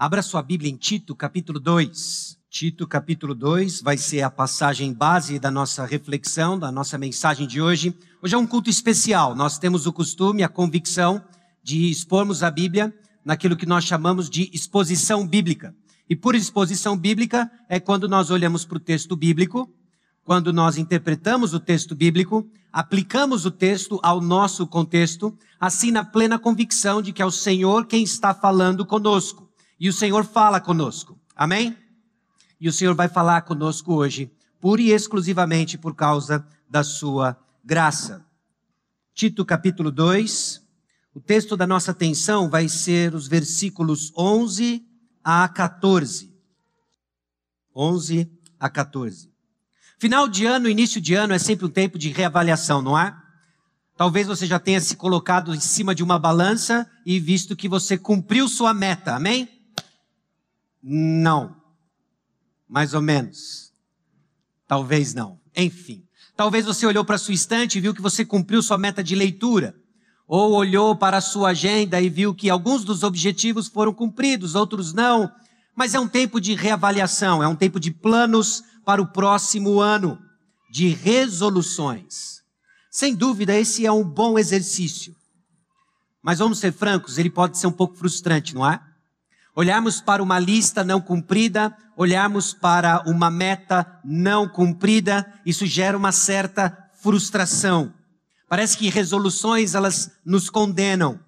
Abra sua Bíblia em Tito, capítulo 2. Tito, capítulo 2, vai ser a passagem base da nossa reflexão, da nossa mensagem de hoje. Hoje é um culto especial. Nós temos o costume, a convicção de expormos a Bíblia naquilo que nós chamamos de exposição bíblica. E por exposição bíblica é quando nós olhamos para o texto bíblico, quando nós interpretamos o texto bíblico, aplicamos o texto ao nosso contexto, assim na plena convicção de que é o Senhor quem está falando conosco. E o Senhor fala conosco. Amém? E o Senhor vai falar conosco hoje, pura e exclusivamente por causa da sua graça. Tito capítulo 2. O texto da nossa atenção vai ser os versículos 11 a 14. 11 a 14. Final de ano, início de ano é sempre um tempo de reavaliação, não é? Talvez você já tenha se colocado em cima de uma balança e visto que você cumpriu sua meta, amém? Não. Mais ou menos. Talvez não. Enfim. Talvez você olhou para sua estante e viu que você cumpriu sua meta de leitura. Ou olhou para a sua agenda e viu que alguns dos objetivos foram cumpridos, outros não. Mas é um tempo de reavaliação, é um tempo de planos para o próximo ano, de resoluções. Sem dúvida, esse é um bom exercício. Mas vamos ser francos, ele pode ser um pouco frustrante, não é? Olharmos para uma lista não cumprida, olharmos para uma meta não cumprida, isso gera uma certa frustração. Parece que resoluções elas nos condenam,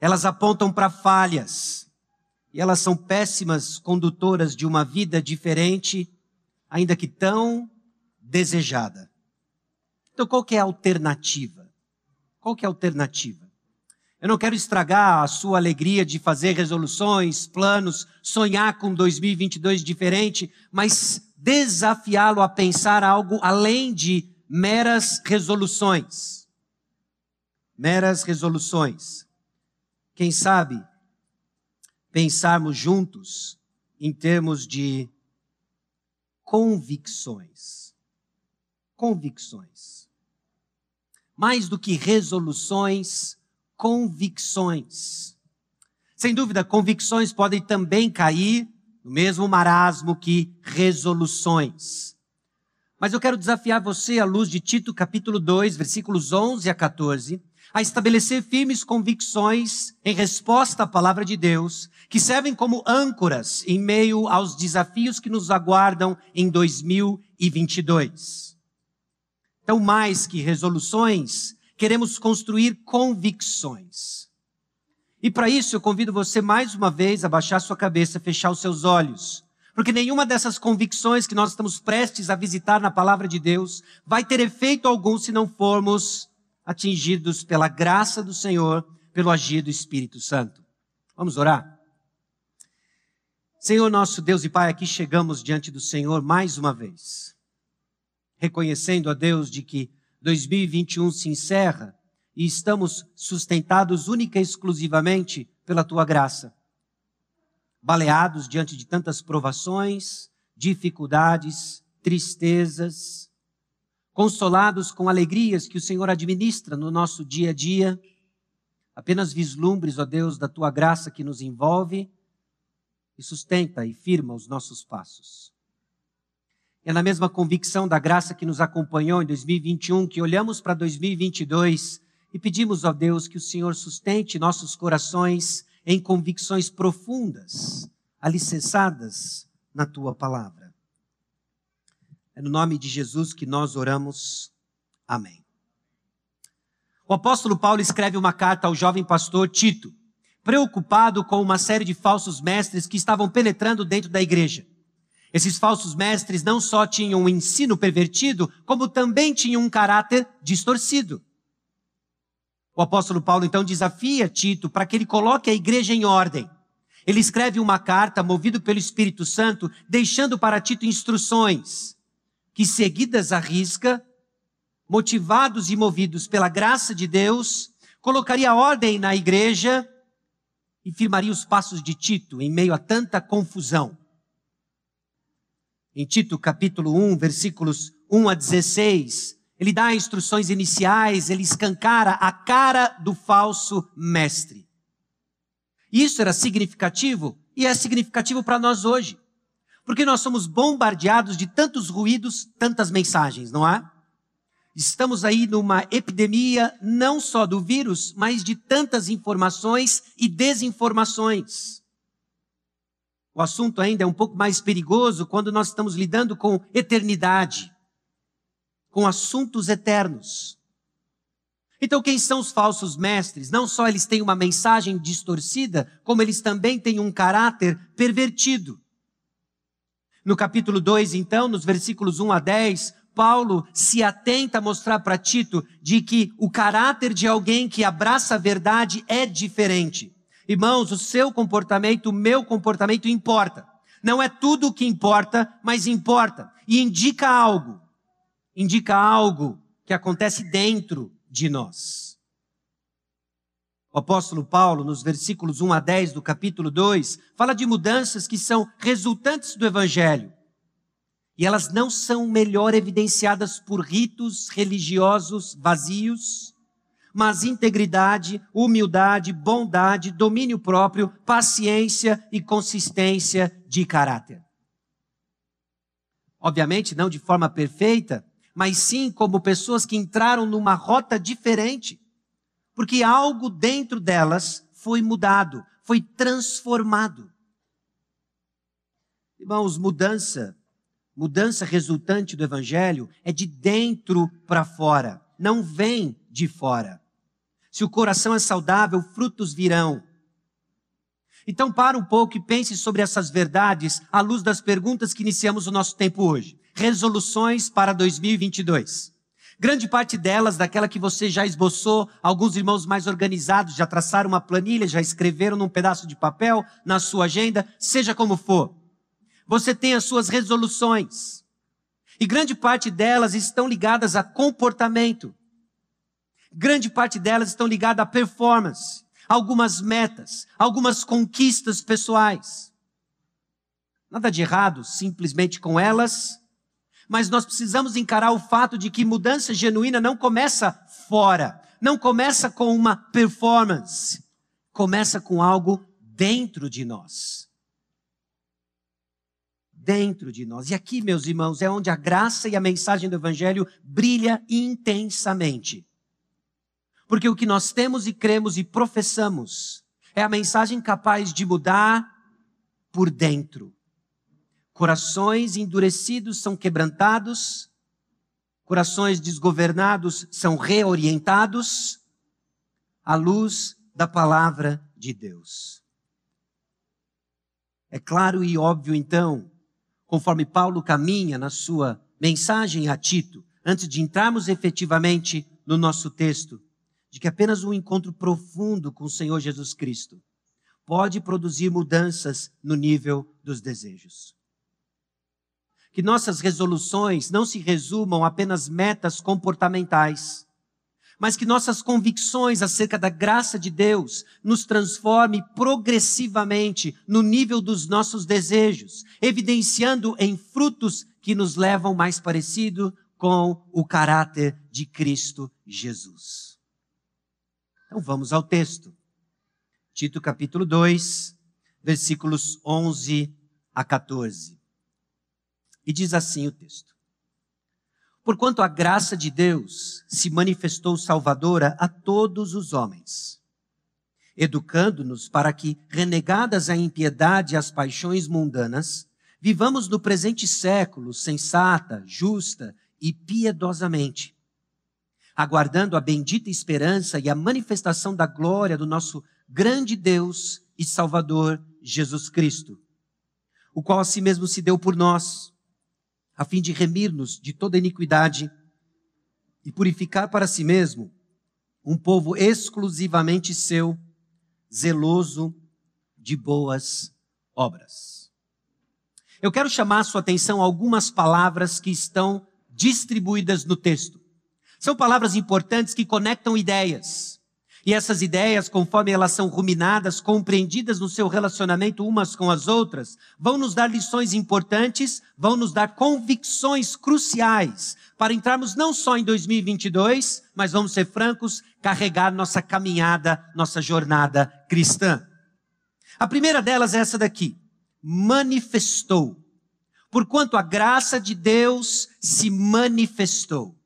elas apontam para falhas, e elas são péssimas condutoras de uma vida diferente ainda que tão desejada. Então, qual que é a alternativa? Qual que é a alternativa? Eu não quero estragar a sua alegria de fazer resoluções, planos, sonhar com 2022 diferente, mas desafiá-lo a pensar algo além de meras resoluções. Meras resoluções. Quem sabe pensarmos juntos em termos de convicções. Convicções. Mais do que resoluções, convicções. Sem dúvida, convicções podem também cair no mesmo marasmo que resoluções. Mas eu quero desafiar você, à luz de Tito capítulo 2, versículos 11 a 14, a estabelecer firmes convicções em resposta à palavra de Deus, que servem como âncoras em meio aos desafios que nos aguardam em 2022. Então, mais que resoluções, queremos construir convicções. E para isso eu convido você mais uma vez a baixar sua cabeça, fechar os seus olhos. Porque nenhuma dessas convicções que nós estamos prestes a visitar na palavra de Deus vai ter efeito algum se não formos atingidos pela graça do Senhor, pelo agir do Espírito Santo. Vamos orar? Senhor nosso Deus e Pai, aqui chegamos diante do Senhor mais uma vez, reconhecendo a Deus de que 2021 se encerra e estamos sustentados única e exclusivamente pela tua graça. Baleados diante de tantas provações, dificuldades, tristezas, consolados com alegrias que o Senhor administra no nosso dia a dia, apenas vislumbres, ó Deus, da tua graça que nos envolve e sustenta e firma os nossos passos. É na mesma convicção da graça que nos acompanhou em 2021 que olhamos para 2022 e pedimos, ó Deus, que o Senhor sustente nossos corações em convicções profundas, alicerçadas na tua palavra. É no nome de Jesus que nós oramos. Amém. O apóstolo Paulo escreve uma carta ao jovem pastor Tito, preocupado com uma série de falsos mestres que estavam penetrando dentro da igreja. Esses falsos mestres não só tinham um ensino pervertido, como também tinham um caráter distorcido. O apóstolo Paulo então desafia Tito para que ele coloque a igreja em ordem. Ele escreve uma carta movido pelo Espírito Santo, deixando para Tito instruções que, seguidas à risca, motivados e movidos pela graça de Deus, colocaria ordem na igreja e firmaria os passos de Tito em meio a tanta confusão. Em Tito capítulo 1, versículos 1 a 16, ele dá instruções iniciais, ele escancara a cara do falso mestre. Isso era significativo e é significativo para nós hoje. Porque nós somos bombardeados de tantos ruídos, tantas mensagens, não é? Estamos aí numa epidemia não só do vírus, mas de tantas informações e desinformações. O assunto ainda é um pouco mais perigoso quando nós estamos lidando com eternidade, com assuntos eternos. Então, quem são os falsos mestres? Não só eles têm uma mensagem distorcida, como eles também têm um caráter pervertido. No capítulo 2, então, nos versículos 1 a 10, Paulo se atenta a mostrar para Tito de que o caráter de alguém que abraça a verdade é diferente. Irmãos, o seu comportamento, o meu comportamento importa. Não é tudo o que importa, mas importa. E indica algo. Indica algo que acontece dentro de nós. O apóstolo Paulo, nos versículos 1 a 10 do capítulo 2, fala de mudanças que são resultantes do evangelho e elas não são melhor evidenciadas por ritos religiosos vazios, mas integridade, humildade, bondade, domínio próprio, paciência e consistência de caráter. Obviamente, não de forma perfeita, mas sim como pessoas que entraram numa rota diferente, porque algo dentro delas foi mudado, foi transformado. Irmãos, mudança mudança resultante do evangelho é de dentro para fora, não vem de fora. Se o coração é saudável, frutos virão. Então, para um pouco e pense sobre essas verdades à luz das perguntas que iniciamos o nosso tempo hoje. Resoluções para 2022. Grande parte delas, daquela que você já esboçou, alguns irmãos mais organizados já traçaram uma planilha, já escreveram num pedaço de papel, na sua agenda, seja como for. Você tem as suas resoluções. E grande parte delas estão ligadas a comportamento. Grande parte delas estão ligadas a performance, algumas metas, algumas conquistas pessoais. Nada de errado simplesmente com elas, mas nós precisamos encarar o fato de que mudança genuína não começa fora, não começa com uma performance, começa com algo dentro de nós dentro de nós. E aqui, meus irmãos, é onde a graça e a mensagem do Evangelho brilha intensamente. Porque o que nós temos e cremos e professamos é a mensagem capaz de mudar por dentro. Corações endurecidos são quebrantados, corações desgovernados são reorientados à luz da palavra de Deus. É claro e óbvio, então, conforme Paulo caminha na sua mensagem a Tito, antes de entrarmos efetivamente no nosso texto, de que apenas um encontro profundo com o Senhor Jesus Cristo pode produzir mudanças no nível dos desejos. Que nossas resoluções não se resumam a apenas metas comportamentais, mas que nossas convicções acerca da graça de Deus nos transforme progressivamente no nível dos nossos desejos, evidenciando em frutos que nos levam mais parecido com o caráter de Cristo Jesus. Então vamos ao texto. Tito capítulo 2, versículos 11 a 14. E diz assim o texto: Porquanto a graça de Deus se manifestou salvadora a todos os homens, educando-nos para que, renegadas a impiedade e as paixões mundanas, vivamos no presente século sensata, justa e piedosamente, aguardando a bendita esperança e a manifestação da glória do nosso grande Deus e Salvador Jesus Cristo, o qual a si mesmo se deu por nós a fim de remir-nos de toda iniquidade e purificar para si mesmo um povo exclusivamente seu, zeloso de boas obras. Eu quero chamar a sua atenção a algumas palavras que estão distribuídas no texto. São palavras importantes que conectam ideias. E essas ideias, conforme elas são ruminadas, compreendidas no seu relacionamento umas com as outras, vão nos dar lições importantes, vão nos dar convicções cruciais para entrarmos não só em 2022, mas vamos ser francos, carregar nossa caminhada, nossa jornada cristã. A primeira delas é essa daqui: manifestou. Porquanto a graça de Deus se manifestou.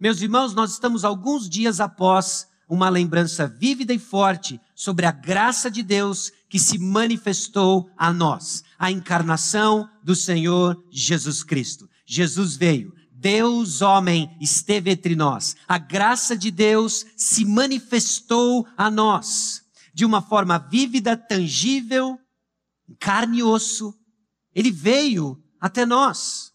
Meus irmãos, nós estamos alguns dias após uma lembrança vívida e forte sobre a graça de Deus que se manifestou a nós, a encarnação do Senhor Jesus Cristo. Jesus veio, Deus homem esteve entre nós. A graça de Deus se manifestou a nós de uma forma vívida, tangível, carne e osso. Ele veio até nós.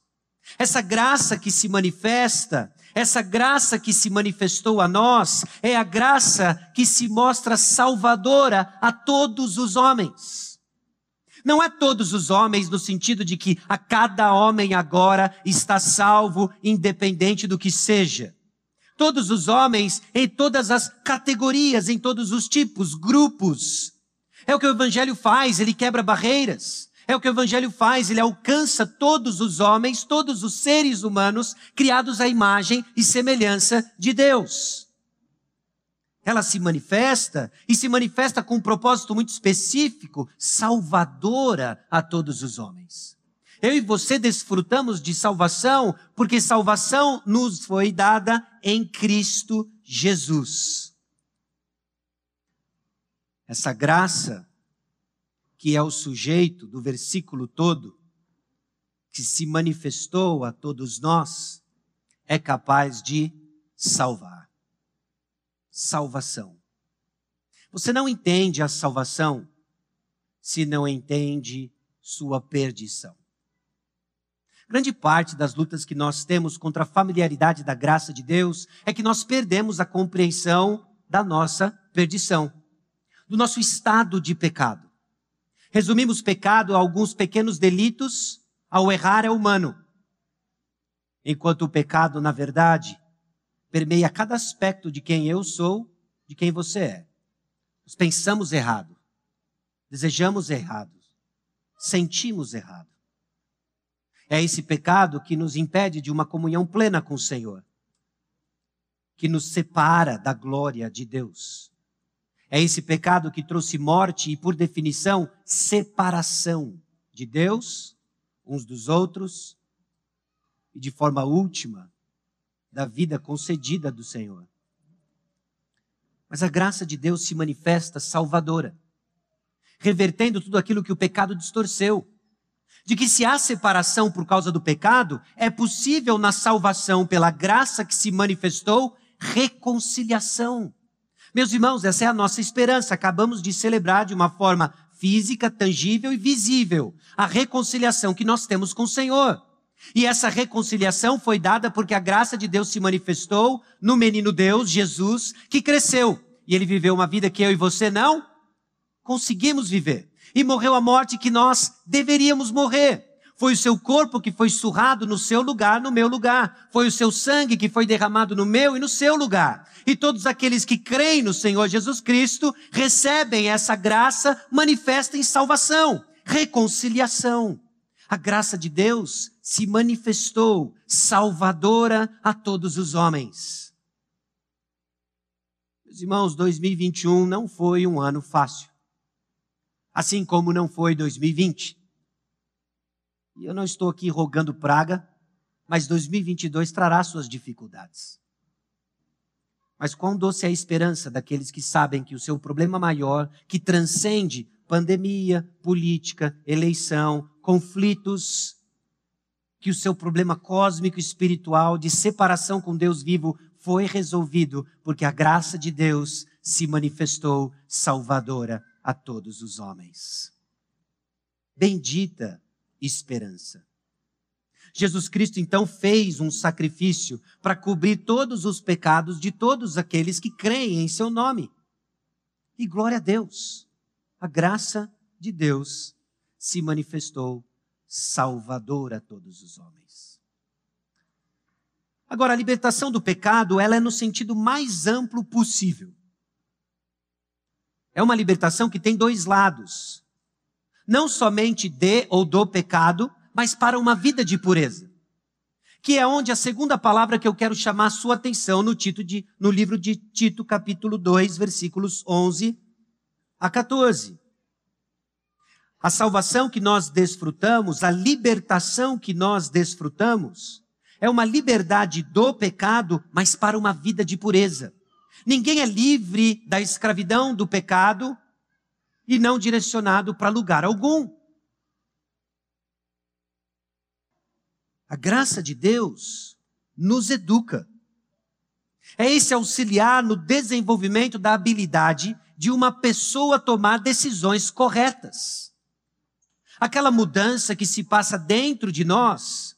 Essa graça que se manifesta, essa graça que se manifestou a nós, é a graça que se mostra salvadora a todos os homens. Não é todos os homens no sentido de que a cada homem agora está salvo, independente do que seja. Todos os homens, em todas as categorias, em todos os tipos, grupos. É o que o Evangelho faz, ele quebra barreiras. É o que o Evangelho faz, ele alcança todos os homens, todos os seres humanos criados à imagem e semelhança de Deus. Ela se manifesta e se manifesta com um propósito muito específico, salvadora a todos os homens. Eu e você desfrutamos de salvação porque salvação nos foi dada em Cristo Jesus. Essa graça que é o sujeito do versículo todo, que se manifestou a todos nós, é capaz de salvar. Salvação. Você não entende a salvação se não entende sua perdição. Grande parte das lutas que nós temos contra a familiaridade da graça de Deus é que nós perdemos a compreensão da nossa perdição, do nosso estado de pecado. Resumimos pecado a alguns pequenos delitos, ao errar é humano. Enquanto o pecado, na verdade, permeia cada aspecto de quem eu sou, de quem você é. Nós pensamos errado, desejamos errado, sentimos errado. É esse pecado que nos impede de uma comunhão plena com o Senhor, que nos separa da glória de Deus. É esse pecado que trouxe morte e, por definição, separação de Deus, uns dos outros, e de forma última, da vida concedida do Senhor. Mas a graça de Deus se manifesta salvadora, revertendo tudo aquilo que o pecado distorceu. De que se há separação por causa do pecado, é possível na salvação, pela graça que se manifestou, reconciliação. Meus irmãos, essa é a nossa esperança. Acabamos de celebrar de uma forma física, tangível e visível a reconciliação que nós temos com o Senhor. E essa reconciliação foi dada porque a graça de Deus se manifestou no menino Deus, Jesus, que cresceu. E ele viveu uma vida que eu e você não conseguimos viver. E morreu a morte que nós deveríamos morrer. Foi o seu corpo que foi surrado no seu lugar, no meu lugar. Foi o seu sangue que foi derramado no meu e no seu lugar. E todos aqueles que creem no Senhor Jesus Cristo recebem essa graça manifesta em salvação, reconciliação. A graça de Deus se manifestou salvadora a todos os homens. Meus irmãos, 2021 não foi um ano fácil. Assim como não foi 2020. E eu não estou aqui rogando praga, mas 2022 trará suas dificuldades. Mas quão doce é a esperança daqueles que sabem que o seu problema maior, que transcende pandemia, política, eleição, conflitos, que o seu problema cósmico espiritual de separação com Deus vivo foi resolvido porque a graça de Deus se manifestou salvadora a todos os homens. Bendita esperança. Jesus Cristo então fez um sacrifício para cobrir todos os pecados de todos aqueles que creem em seu nome. E glória a Deus, a graça de Deus se manifestou salvador a todos os homens. Agora, a libertação do pecado, ela é no sentido mais amplo possível. É uma libertação que tem dois lados não somente de ou do pecado, mas para uma vida de pureza. Que é onde a segunda palavra que eu quero chamar a sua atenção no, de, no livro de Tito, capítulo 2, versículos 11 a 14. A salvação que nós desfrutamos, a libertação que nós desfrutamos, é uma liberdade do pecado, mas para uma vida de pureza. Ninguém é livre da escravidão do pecado e não direcionado para lugar algum. A graça de Deus nos educa. É esse auxiliar no desenvolvimento da habilidade de uma pessoa tomar decisões corretas aquela mudança que se passa dentro de nós,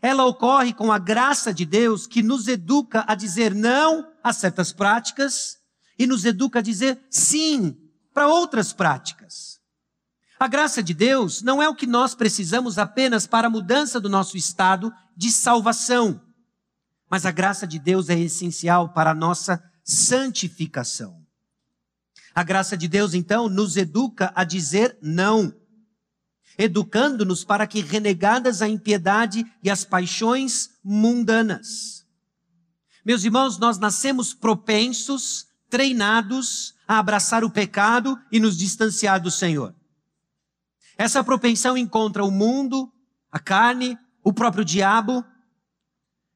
ela ocorre com a graça de Deus que nos educa a dizer não a certas práticas e nos educa a dizer sim para outras práticas. A graça de Deus não é o que nós precisamos apenas para a mudança do nosso estado de salvação, mas a graça de Deus é essencial para a nossa santificação. A graça de Deus, então, nos educa a dizer não educando-nos para que, renegadas a impiedade e as paixões mundanas. Meus irmãos, nós nascemos propensos, treinados a abraçar o pecado e nos distanciar do Senhor. Essa propensão encontra o mundo, a carne, o próprio diabo,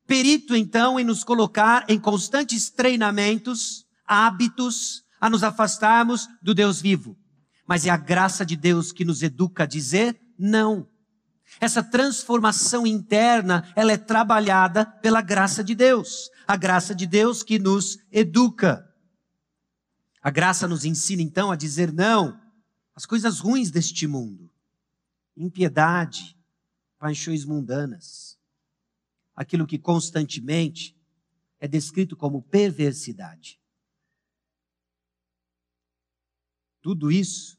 perito então em nos colocar em constantes treinamentos, hábitos, a nos afastarmos do Deus vivo mas é a graça de Deus que nos educa a dizer não. Essa transformação interna, ela é trabalhada pela graça de Deus. A graça de Deus que nos educa. A graça nos ensina então a dizer não às coisas ruins deste mundo. Impiedade, paixões mundanas. Aquilo que constantemente é descrito como perversidade. Tudo isso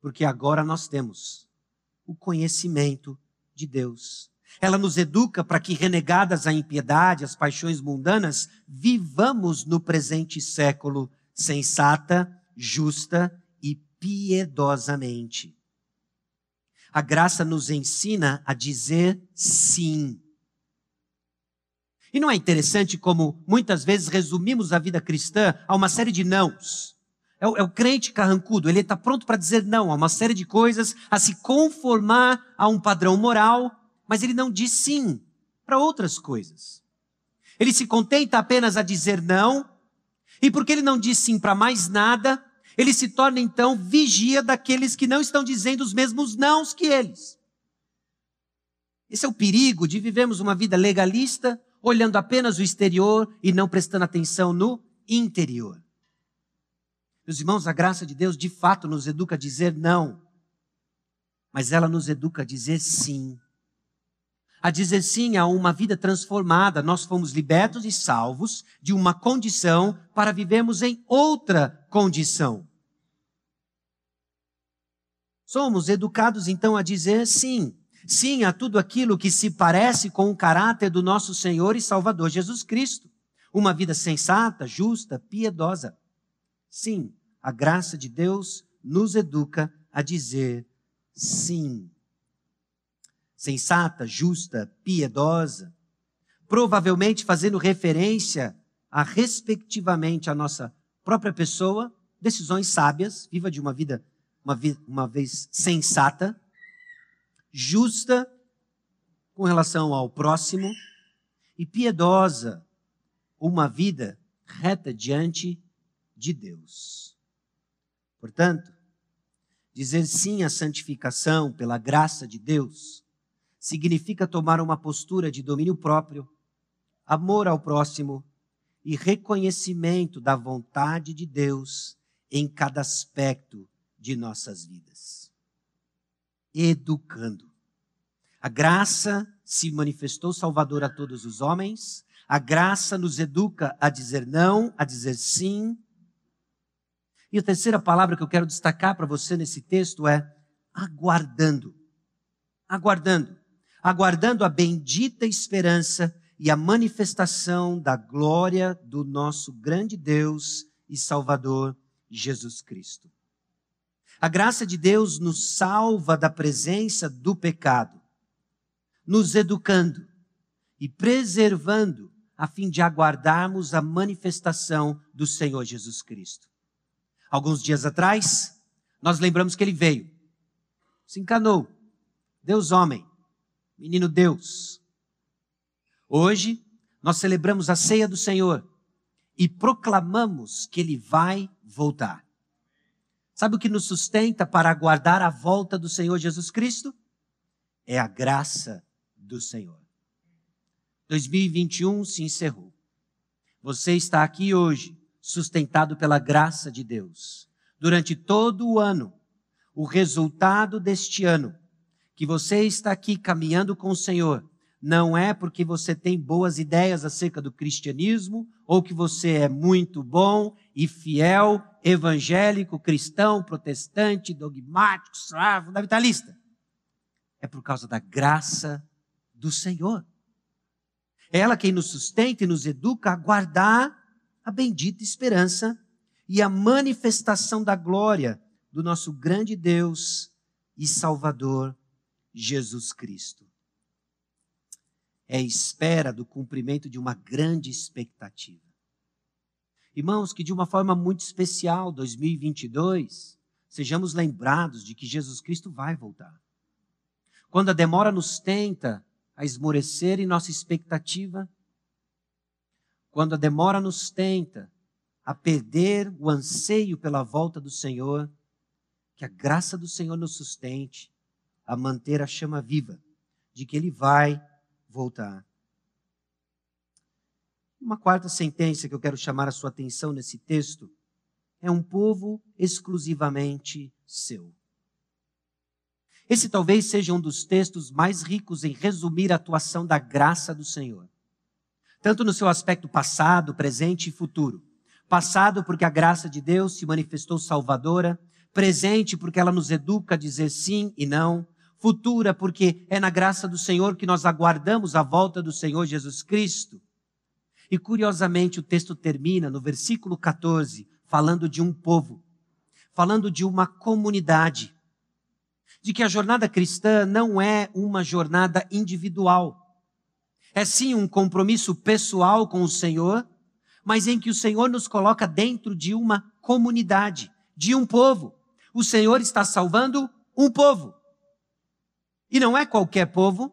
porque agora nós temos o conhecimento de Deus. Ela nos educa para que, renegadas a impiedade, as paixões mundanas, vivamos no presente século sensata, justa e piedosamente. A graça nos ensina a dizer sim. E não é interessante como muitas vezes resumimos a vida cristã a uma série de nãos? É o, é o crente carrancudo, ele está pronto para dizer não a uma série de coisas, a se conformar a um padrão moral, mas ele não diz sim para outras coisas. Ele se contenta apenas a dizer não, e porque ele não diz sim para mais nada, ele se torna então vigia daqueles que não estão dizendo os mesmos nãos que eles. Esse é o perigo de vivermos uma vida legalista, olhando apenas o exterior e não prestando atenção no interior. Meus irmãos, a graça de Deus de fato nos educa a dizer não, mas ela nos educa a dizer sim. A dizer sim a uma vida transformada. Nós fomos libertos e salvos de uma condição para vivermos em outra condição. Somos educados então a dizer sim. Sim a tudo aquilo que se parece com o caráter do nosso Senhor e Salvador Jesus Cristo. Uma vida sensata, justa, piedosa. Sim, a graça de Deus nos educa a dizer sim. Sensata, justa, piedosa, provavelmente fazendo referência a, respectivamente, a nossa própria pessoa, decisões sábias, viva de uma vida, uma, vi, uma vez sensata, justa com relação ao próximo e piedosa, uma vida reta diante de Deus. Portanto, dizer sim à santificação pela graça de Deus significa tomar uma postura de domínio próprio, amor ao próximo e reconhecimento da vontade de Deus em cada aspecto de nossas vidas. Educando. A graça se manifestou salvador a todos os homens, a graça nos educa a dizer não, a dizer sim, e a terceira palavra que eu quero destacar para você nesse texto é aguardando. Aguardando. Aguardando a bendita esperança e a manifestação da glória do nosso grande Deus e Salvador Jesus Cristo. A graça de Deus nos salva da presença do pecado, nos educando e preservando a fim de aguardarmos a manifestação do Senhor Jesus Cristo. Alguns dias atrás, nós lembramos que ele veio, se encanou, Deus homem, menino Deus. Hoje, nós celebramos a ceia do Senhor e proclamamos que ele vai voltar. Sabe o que nos sustenta para aguardar a volta do Senhor Jesus Cristo? É a graça do Senhor. 2021 se encerrou. Você está aqui hoje, sustentado pela graça de Deus. Durante todo o ano, o resultado deste ano, que você está aqui caminhando com o Senhor, não é porque você tem boas ideias acerca do cristianismo, ou que você é muito bom e fiel, evangélico, cristão, protestante, dogmático, fundamentalista. É por causa da graça do Senhor. É ela quem nos sustenta e nos educa a guardar a bendita esperança e a manifestação da glória do nosso grande Deus e Salvador Jesus Cristo é espera do cumprimento de uma grande expectativa. Irmãos, que de uma forma muito especial, 2022, sejamos lembrados de que Jesus Cristo vai voltar. Quando a demora nos tenta a esmorecer em nossa expectativa, quando a demora nos tenta a perder o anseio pela volta do Senhor, que a graça do Senhor nos sustente a manter a chama viva de que Ele vai voltar. Uma quarta sentença que eu quero chamar a sua atenção nesse texto é um povo exclusivamente seu. Esse talvez seja um dos textos mais ricos em resumir a atuação da graça do Senhor, tanto no seu aspecto passado, presente e futuro. Passado, porque a graça de Deus se manifestou salvadora, presente, porque ela nos educa a dizer sim e não, futura, porque é na graça do Senhor que nós aguardamos a volta do Senhor Jesus Cristo. E curiosamente o texto termina no versículo 14, falando de um povo, falando de uma comunidade, de que a jornada cristã não é uma jornada individual. É sim um compromisso pessoal com o Senhor, mas em que o Senhor nos coloca dentro de uma comunidade, de um povo. O Senhor está salvando um povo. E não é qualquer povo,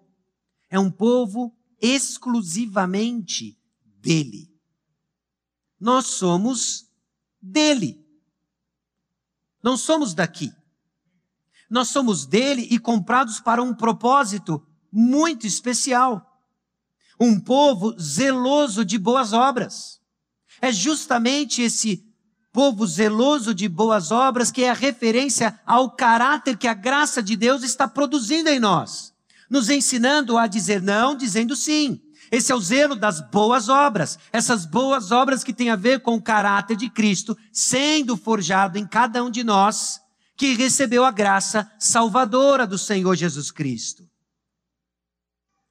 é um povo exclusivamente dele. Nós somos dele. Não somos daqui. Nós somos dele e comprados para um propósito muito especial. Um povo zeloso de boas obras. É justamente esse povo zeloso de boas obras, que é a referência ao caráter que a graça de Deus está produzindo em nós, nos ensinando a dizer não, dizendo sim. Esse é o zelo das boas obras, essas boas obras que têm a ver com o caráter de Cristo sendo forjado em cada um de nós que recebeu a graça salvadora do Senhor Jesus Cristo.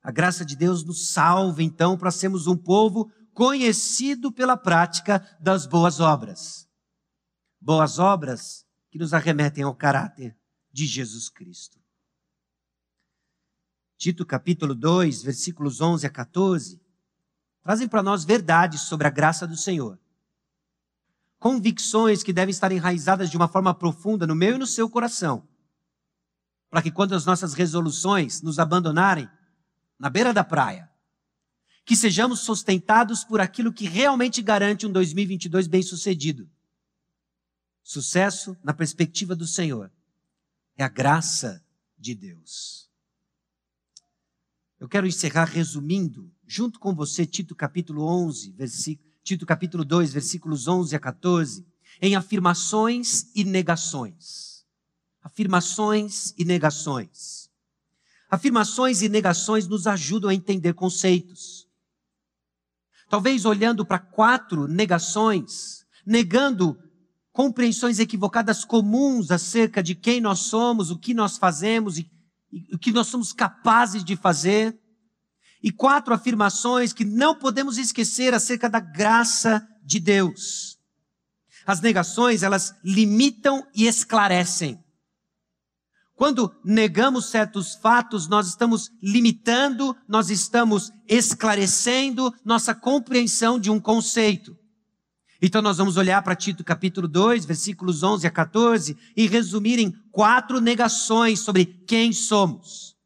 A graça de Deus nos salva, então, para sermos um povo conhecido pela prática das boas obras boas obras que nos arremetem ao caráter de Jesus Cristo. Tito capítulo 2, versículos 11 a 14, trazem para nós verdades sobre a graça do Senhor. Convicções que devem estar enraizadas de uma forma profunda no meu e no seu coração. Para que quando as nossas resoluções nos abandonarem na beira da praia, que sejamos sustentados por aquilo que realmente garante um 2022 bem-sucedido Sucesso na perspectiva do Senhor é a graça de Deus. Eu quero encerrar resumindo, junto com você, Tito capítulo 11, versículo, Tito capítulo 2, versículos 11 a 14, em afirmações e negações. Afirmações e negações. Afirmações e negações nos ajudam a entender conceitos. Talvez olhando para quatro negações, negando compreensões equivocadas comuns acerca de quem nós somos, o que nós fazemos e, e o que nós somos capazes de fazer. E quatro afirmações que não podemos esquecer acerca da graça de Deus. As negações, elas limitam e esclarecem. Quando negamos certos fatos, nós estamos limitando, nós estamos esclarecendo nossa compreensão de um conceito. Então nós vamos olhar para Tito capítulo 2, versículos 11 a 14 e resumir em quatro negações sobre quem somos.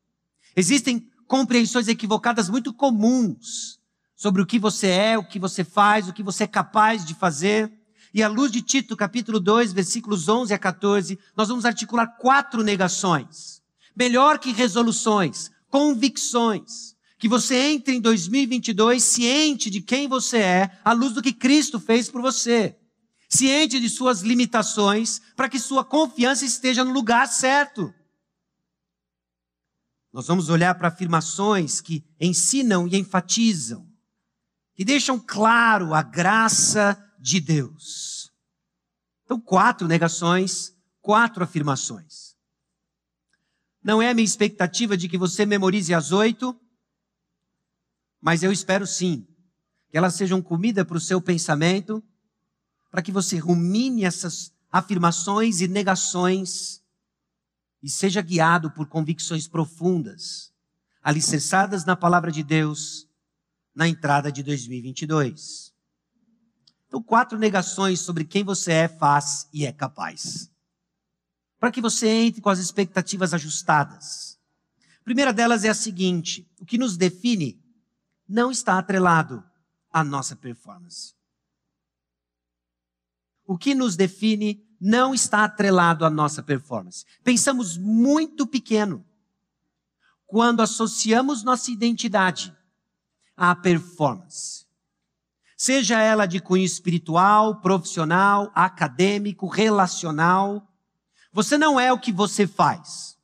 Existem compreensões equivocadas muito comuns sobre o que você é, o que você faz, o que você é capaz de fazer. E à luz de Tito capítulo 2, versículos 11 a 14, nós vamos articular quatro negações. Melhor que resoluções, convicções que você entre em 2022 ciente de quem você é, à luz do que Cristo fez por você. Ciente de suas limitações, para que sua confiança esteja no lugar certo. Nós vamos olhar para afirmações que ensinam e enfatizam, que deixam claro a graça de Deus. Então, quatro negações, quatro afirmações. Não é a minha expectativa de que você memorize as oito, mas eu espero sim que elas sejam comida para o seu pensamento, para que você rumine essas afirmações e negações e seja guiado por convicções profundas, alicerçadas na palavra de Deus na entrada de 2022. Então, quatro negações sobre quem você é, faz e é capaz. Para que você entre com as expectativas ajustadas. A primeira delas é a seguinte: o que nos define não está atrelado à nossa performance. O que nos define não está atrelado à nossa performance. Pensamos muito pequeno quando associamos nossa identidade à performance. Seja ela de cunho espiritual, profissional, acadêmico, relacional. Você não é o que você faz.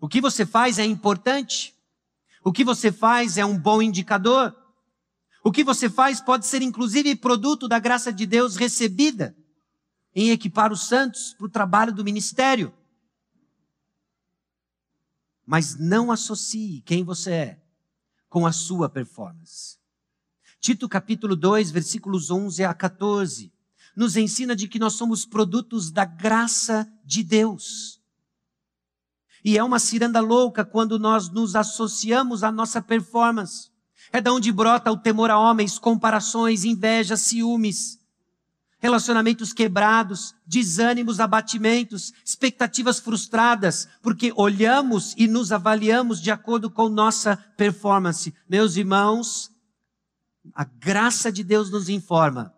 O que você faz é importante, o que você faz é um bom indicador. O que você faz pode ser inclusive produto da graça de Deus recebida em equipar os santos para o trabalho do ministério. Mas não associe quem você é com a sua performance. Tito capítulo 2, versículos 11 a 14, nos ensina de que nós somos produtos da graça de Deus. E é uma ciranda louca quando nós nos associamos à nossa performance. É da onde brota o temor a homens, comparações, inveja, ciúmes, relacionamentos quebrados, desânimos, abatimentos, expectativas frustradas, porque olhamos e nos avaliamos de acordo com nossa performance. Meus irmãos, a graça de Deus nos informa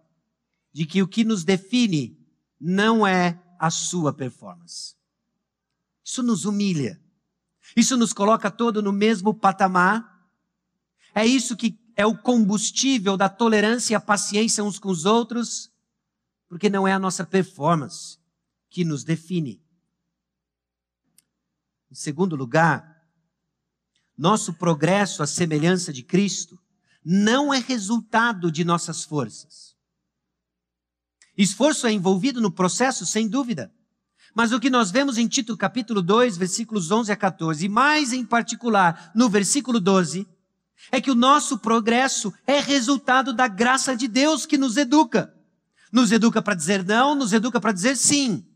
de que o que nos define não é a sua performance. Isso nos humilha. Isso nos coloca todo no mesmo patamar. É isso que é o combustível da tolerância e a paciência uns com os outros, porque não é a nossa performance que nos define. Em segundo lugar, nosso progresso à semelhança de Cristo não é resultado de nossas forças. Esforço é envolvido no processo, sem dúvida. Mas o que nós vemos em Tito capítulo 2, versículos 11 a 14, e mais em particular no versículo 12, é que o nosso progresso é resultado da graça de Deus que nos educa. Nos educa para dizer não, nos educa para dizer sim.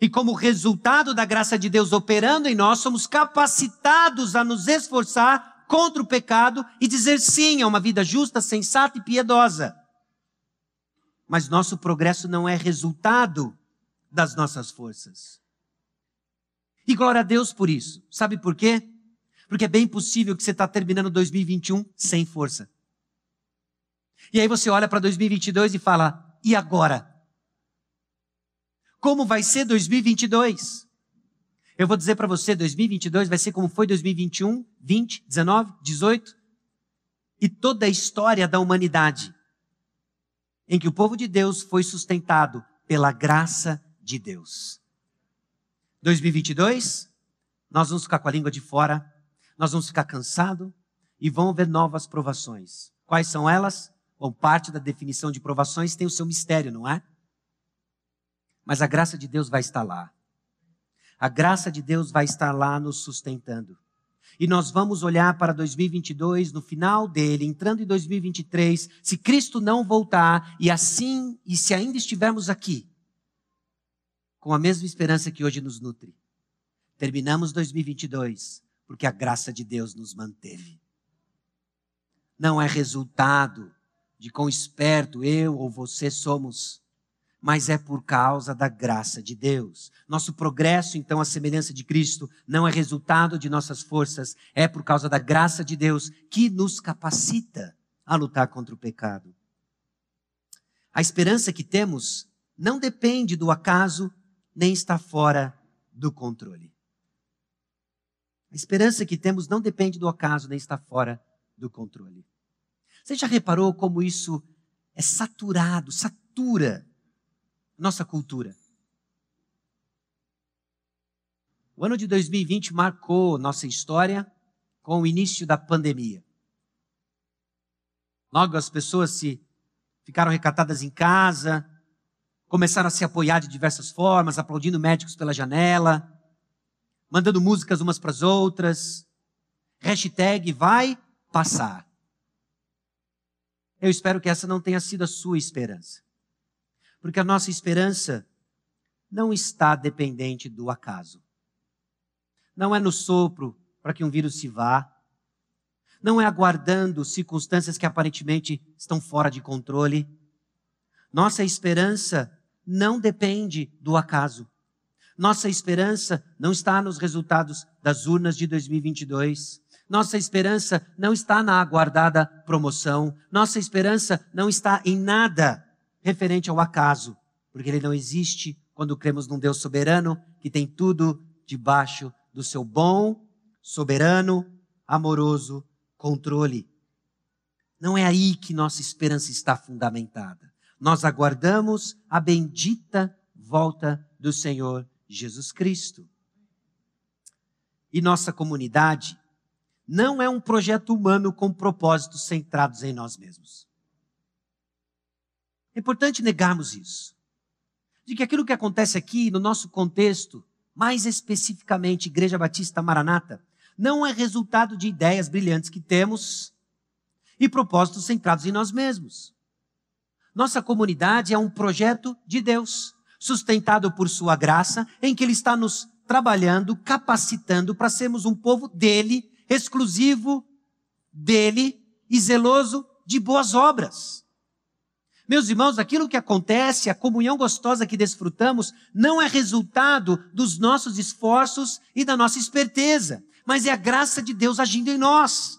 E como resultado da graça de Deus operando em nós, somos capacitados a nos esforçar contra o pecado e dizer sim a uma vida justa, sensata e piedosa. Mas nosso progresso não é resultado das nossas forças. E glória a Deus por isso. Sabe por quê? Porque é bem possível que você está terminando 2021 sem força. E aí você olha para 2022 e fala: e agora? Como vai ser 2022? Eu vou dizer para você: 2022 vai ser como foi 2021, 20, 19, 18 e toda a história da humanidade, em que o povo de Deus foi sustentado pela graça de Deus. 2022, nós vamos ficar com a língua de fora, nós vamos ficar cansados e vão haver novas provações. Quais são elas? Bom, parte da definição de provações tem o seu mistério, não é? Mas a graça de Deus vai estar lá. A graça de Deus vai estar lá nos sustentando. E nós vamos olhar para 2022, no final dele, entrando em 2023, se Cristo não voltar, e assim, e se ainda estivermos aqui, com a mesma esperança que hoje nos nutre. Terminamos 2022 porque a graça de Deus nos manteve. Não é resultado de quão esperto eu ou você somos, mas é por causa da graça de Deus. Nosso progresso, então, a semelhança de Cristo, não é resultado de nossas forças, é por causa da graça de Deus que nos capacita a lutar contra o pecado. A esperança que temos não depende do acaso, nem está fora do controle. A esperança que temos não depende do acaso, nem está fora do controle. Você já reparou como isso é saturado, satura nossa cultura? O ano de 2020 marcou nossa história com o início da pandemia. Logo as pessoas se ficaram recatadas em casa, começaram a se apoiar de diversas formas, aplaudindo médicos pela janela, mandando músicas umas para as outras. Hashtag vai passar. Eu espero que essa não tenha sido a sua esperança. Porque a nossa esperança não está dependente do acaso. Não é no sopro para que um vírus se vá. Não é aguardando circunstâncias que aparentemente estão fora de controle. Nossa esperança não depende do acaso. Nossa esperança não está nos resultados das urnas de 2022. Nossa esperança não está na aguardada promoção. Nossa esperança não está em nada referente ao acaso, porque ele não existe quando cremos num Deus soberano que tem tudo debaixo do seu bom, soberano, amoroso controle. Não é aí que nossa esperança está fundamentada. Nós aguardamos a bendita volta do Senhor Jesus Cristo. E nossa comunidade não é um projeto humano com propósitos centrados em nós mesmos. É importante negarmos isso. De que aquilo que acontece aqui, no nosso contexto, mais especificamente Igreja Batista Maranata, não é resultado de ideias brilhantes que temos e propósitos centrados em nós mesmos. Nossa comunidade é um projeto de Deus, sustentado por Sua graça, em que Ele está nos trabalhando, capacitando para sermos um povo dele exclusivo dele e zeloso de boas obras. Meus irmãos, aquilo que acontece, a comunhão gostosa que desfrutamos, não é resultado dos nossos esforços e da nossa esperteza, mas é a graça de Deus agindo em nós.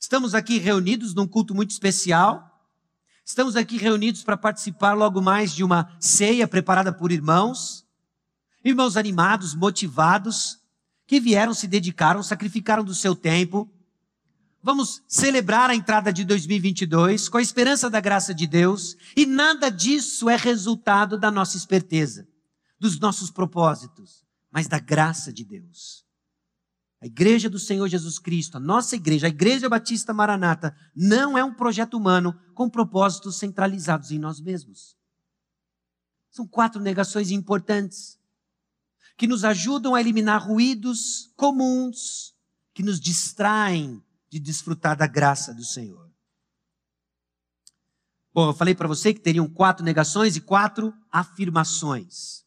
Estamos aqui reunidos num culto muito especial. Estamos aqui reunidos para participar logo mais de uma ceia preparada por irmãos. Irmãos animados, motivados, que vieram, se dedicaram, sacrificaram do seu tempo. Vamos celebrar a entrada de 2022 com a esperança da graça de Deus, e nada disso é resultado da nossa esperteza, dos nossos propósitos, mas da graça de Deus. A igreja do Senhor Jesus Cristo, a nossa igreja, a igreja batista maranata, não é um projeto humano com propósitos centralizados em nós mesmos. São quatro negações importantes que nos ajudam a eliminar ruídos comuns que nos distraem de desfrutar da graça do Senhor. Bom, eu falei para você que teriam quatro negações e quatro afirmações.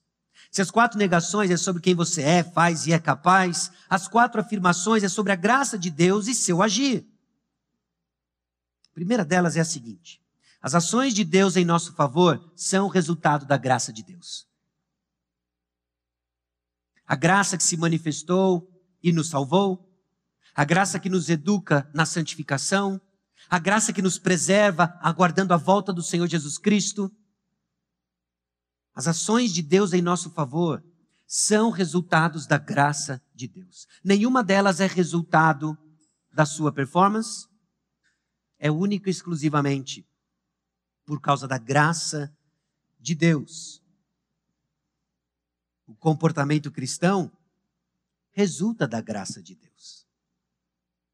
Se as quatro negações é sobre quem você é, faz e é capaz, as quatro afirmações é sobre a graça de Deus e seu agir. A primeira delas é a seguinte: as ações de Deus em nosso favor são resultado da graça de Deus a graça que se manifestou e nos salvou, a graça que nos educa na santificação, a graça que nos preserva aguardando a volta do Senhor Jesus Cristo. As ações de Deus em nosso favor são resultados da graça de Deus. Nenhuma delas é resultado da sua performance, é única e exclusivamente por causa da graça de Deus o comportamento cristão resulta da graça de Deus.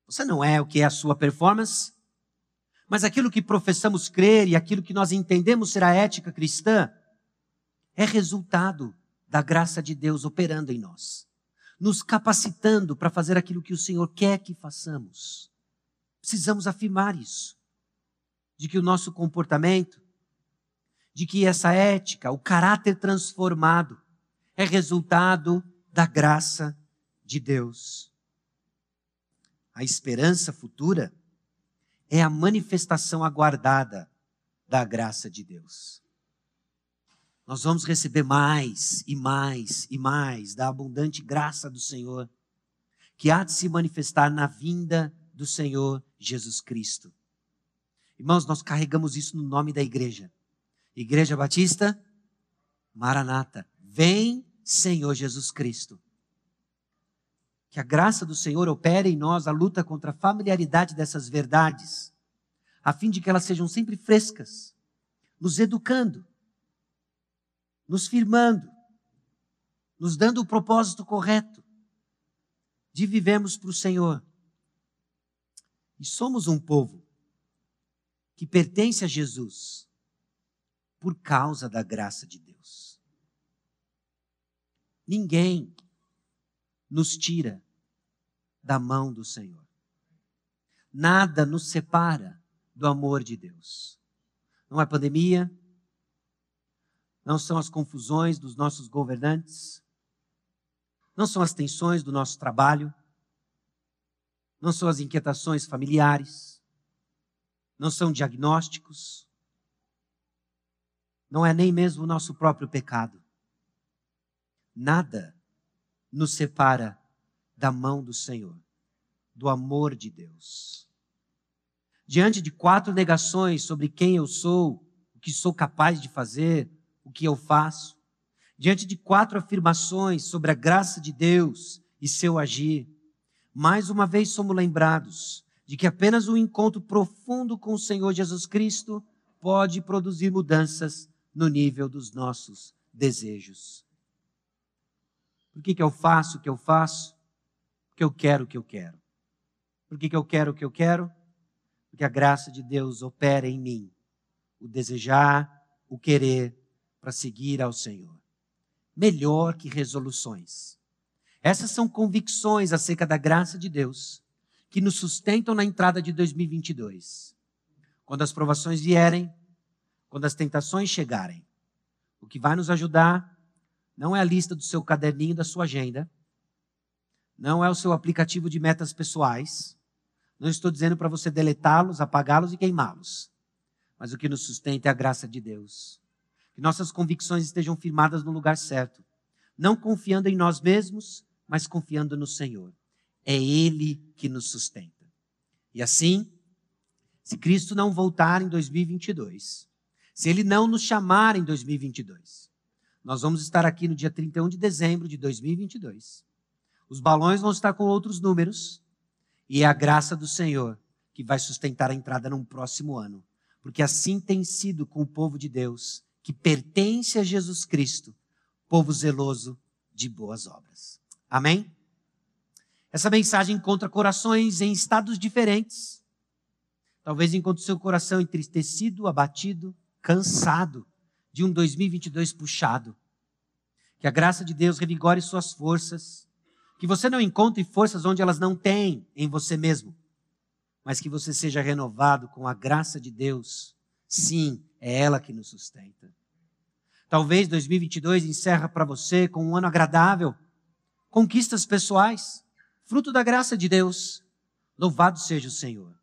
Você não é o que é a sua performance, mas aquilo que professamos crer e aquilo que nós entendemos ser a ética cristã é resultado da graça de Deus operando em nós, nos capacitando para fazer aquilo que o Senhor quer que façamos. Precisamos afirmar isso, de que o nosso comportamento, de que essa ética, o caráter transformado, é resultado da graça de Deus. A esperança futura é a manifestação aguardada da graça de Deus. Nós vamos receber mais e mais e mais da abundante graça do Senhor, que há de se manifestar na vinda do Senhor Jesus Cristo. Irmãos, nós carregamos isso no nome da igreja. Igreja Batista, Maranata. Vem, Senhor Jesus Cristo. Que a graça do Senhor opere em nós a luta contra a familiaridade dessas verdades, a fim de que elas sejam sempre frescas, nos educando, nos firmando, nos dando o propósito correto de vivemos para o Senhor. E somos um povo que pertence a Jesus por causa da graça de Deus. Ninguém nos tira da mão do Senhor. Nada nos separa do amor de Deus. Não é pandemia, não são as confusões dos nossos governantes, não são as tensões do nosso trabalho, não são as inquietações familiares, não são diagnósticos, não é nem mesmo o nosso próprio pecado. Nada nos separa da mão do Senhor, do amor de Deus. Diante de quatro negações sobre quem eu sou, o que sou capaz de fazer, o que eu faço, diante de quatro afirmações sobre a graça de Deus e seu agir, mais uma vez somos lembrados de que apenas um encontro profundo com o Senhor Jesus Cristo pode produzir mudanças no nível dos nossos desejos. Por que, que eu faço o que eu faço? Porque eu quero o que eu quero. Por que, que eu quero o que eu quero? Porque a graça de Deus opera em mim. O desejar, o querer para seguir ao Senhor. Melhor que resoluções. Essas são convicções acerca da graça de Deus que nos sustentam na entrada de 2022. Quando as provações vierem, quando as tentações chegarem, o que vai nos ajudar não é a lista do seu caderninho da sua agenda, não é o seu aplicativo de metas pessoais. Não estou dizendo para você deletá-los, apagá-los e queimá-los. Mas o que nos sustenta é a graça de Deus que nossas convicções estejam firmadas no lugar certo, não confiando em nós mesmos, mas confiando no Senhor. É Ele que nos sustenta. E assim, se Cristo não voltar em 2022, se Ele não nos chamar em 2022, nós vamos estar aqui no dia 31 de dezembro de 2022. Os balões vão estar com outros números, e é a graça do Senhor que vai sustentar a entrada num próximo ano. Porque assim tem sido com o povo de Deus que pertence a Jesus Cristo, povo zeloso de boas obras. Amém? Essa mensagem encontra corações em estados diferentes. Talvez encontre seu coração entristecido, abatido, cansado de um 2022 puxado. Que a graça de Deus revigore suas forças. Que você não encontre forças onde elas não têm em você mesmo. Mas que você seja renovado com a graça de Deus. Sim, é ela que nos sustenta. Talvez 2022 encerra para você com um ano agradável, conquistas pessoais, fruto da graça de Deus. Louvado seja o Senhor.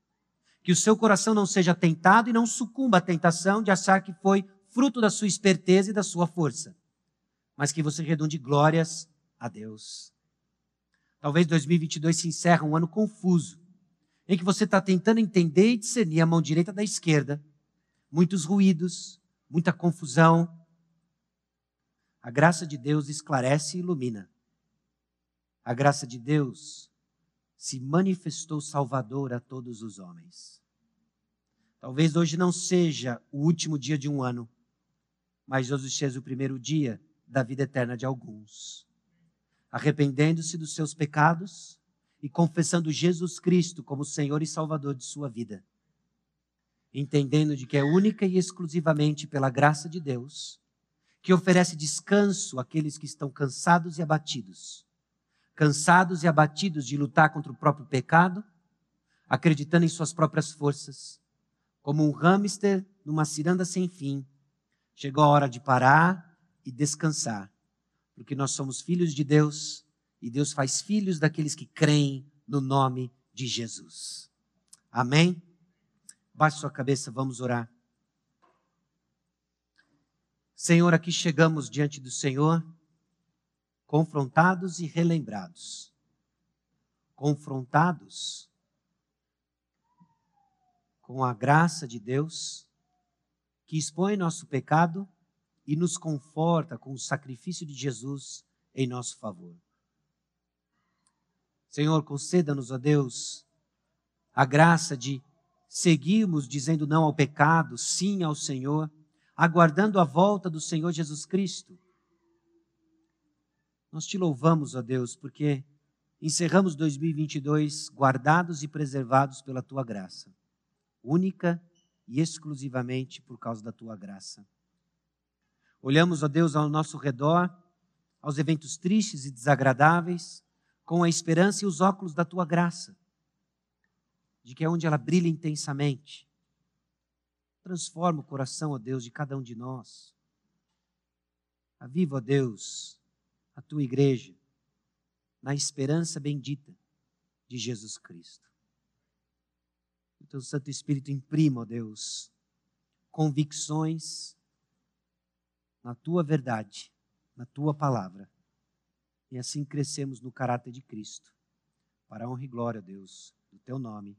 Que o seu coração não seja tentado e não sucumba à tentação de achar que foi fruto da sua esperteza e da sua força, mas que você redunde glórias a Deus. Talvez 2022 se encerre um ano confuso, em que você está tentando entender e discernir a mão direita da esquerda, muitos ruídos, muita confusão. A graça de Deus esclarece e ilumina. A graça de Deus se manifestou salvador a todos os homens. Talvez hoje não seja o último dia de um ano, mas hoje seja o primeiro dia da vida eterna de alguns. Arrependendo-se dos seus pecados e confessando Jesus Cristo como Senhor e Salvador de sua vida entendendo de que é única e exclusivamente pela graça de Deus que oferece descanso àqueles que estão cansados e abatidos. Cansados e abatidos de lutar contra o próprio pecado, acreditando em suas próprias forças, como um hamster numa ciranda sem fim. Chegou a hora de parar e descansar, porque nós somos filhos de Deus e Deus faz filhos daqueles que creem no nome de Jesus. Amém? Baixe sua cabeça, vamos orar. Senhor, aqui chegamos diante do Senhor, confrontados e relembrados. Confrontados com a graça de Deus, que expõe nosso pecado e nos conforta com o sacrifício de Jesus em nosso favor. Senhor, conceda-nos, ó Deus, a graça de seguirmos dizendo não ao pecado, sim ao Senhor, aguardando a volta do Senhor Jesus Cristo. Nós te louvamos, ó Deus, porque encerramos 2022 guardados e preservados pela tua graça, única e exclusivamente por causa da tua graça. Olhamos, ó Deus, ao nosso redor, aos eventos tristes e desagradáveis, com a esperança e os óculos da tua graça, de que é onde ela brilha intensamente. Transforma o coração, ó Deus, de cada um de nós. Aviva, ó Deus, a tua igreja na esperança bendita de Jesus Cristo. O teu Santo Espírito imprima, ó Deus, convicções na tua verdade, na tua palavra e assim crescemos no caráter de Cristo. Para a honra e glória, Deus, do teu nome,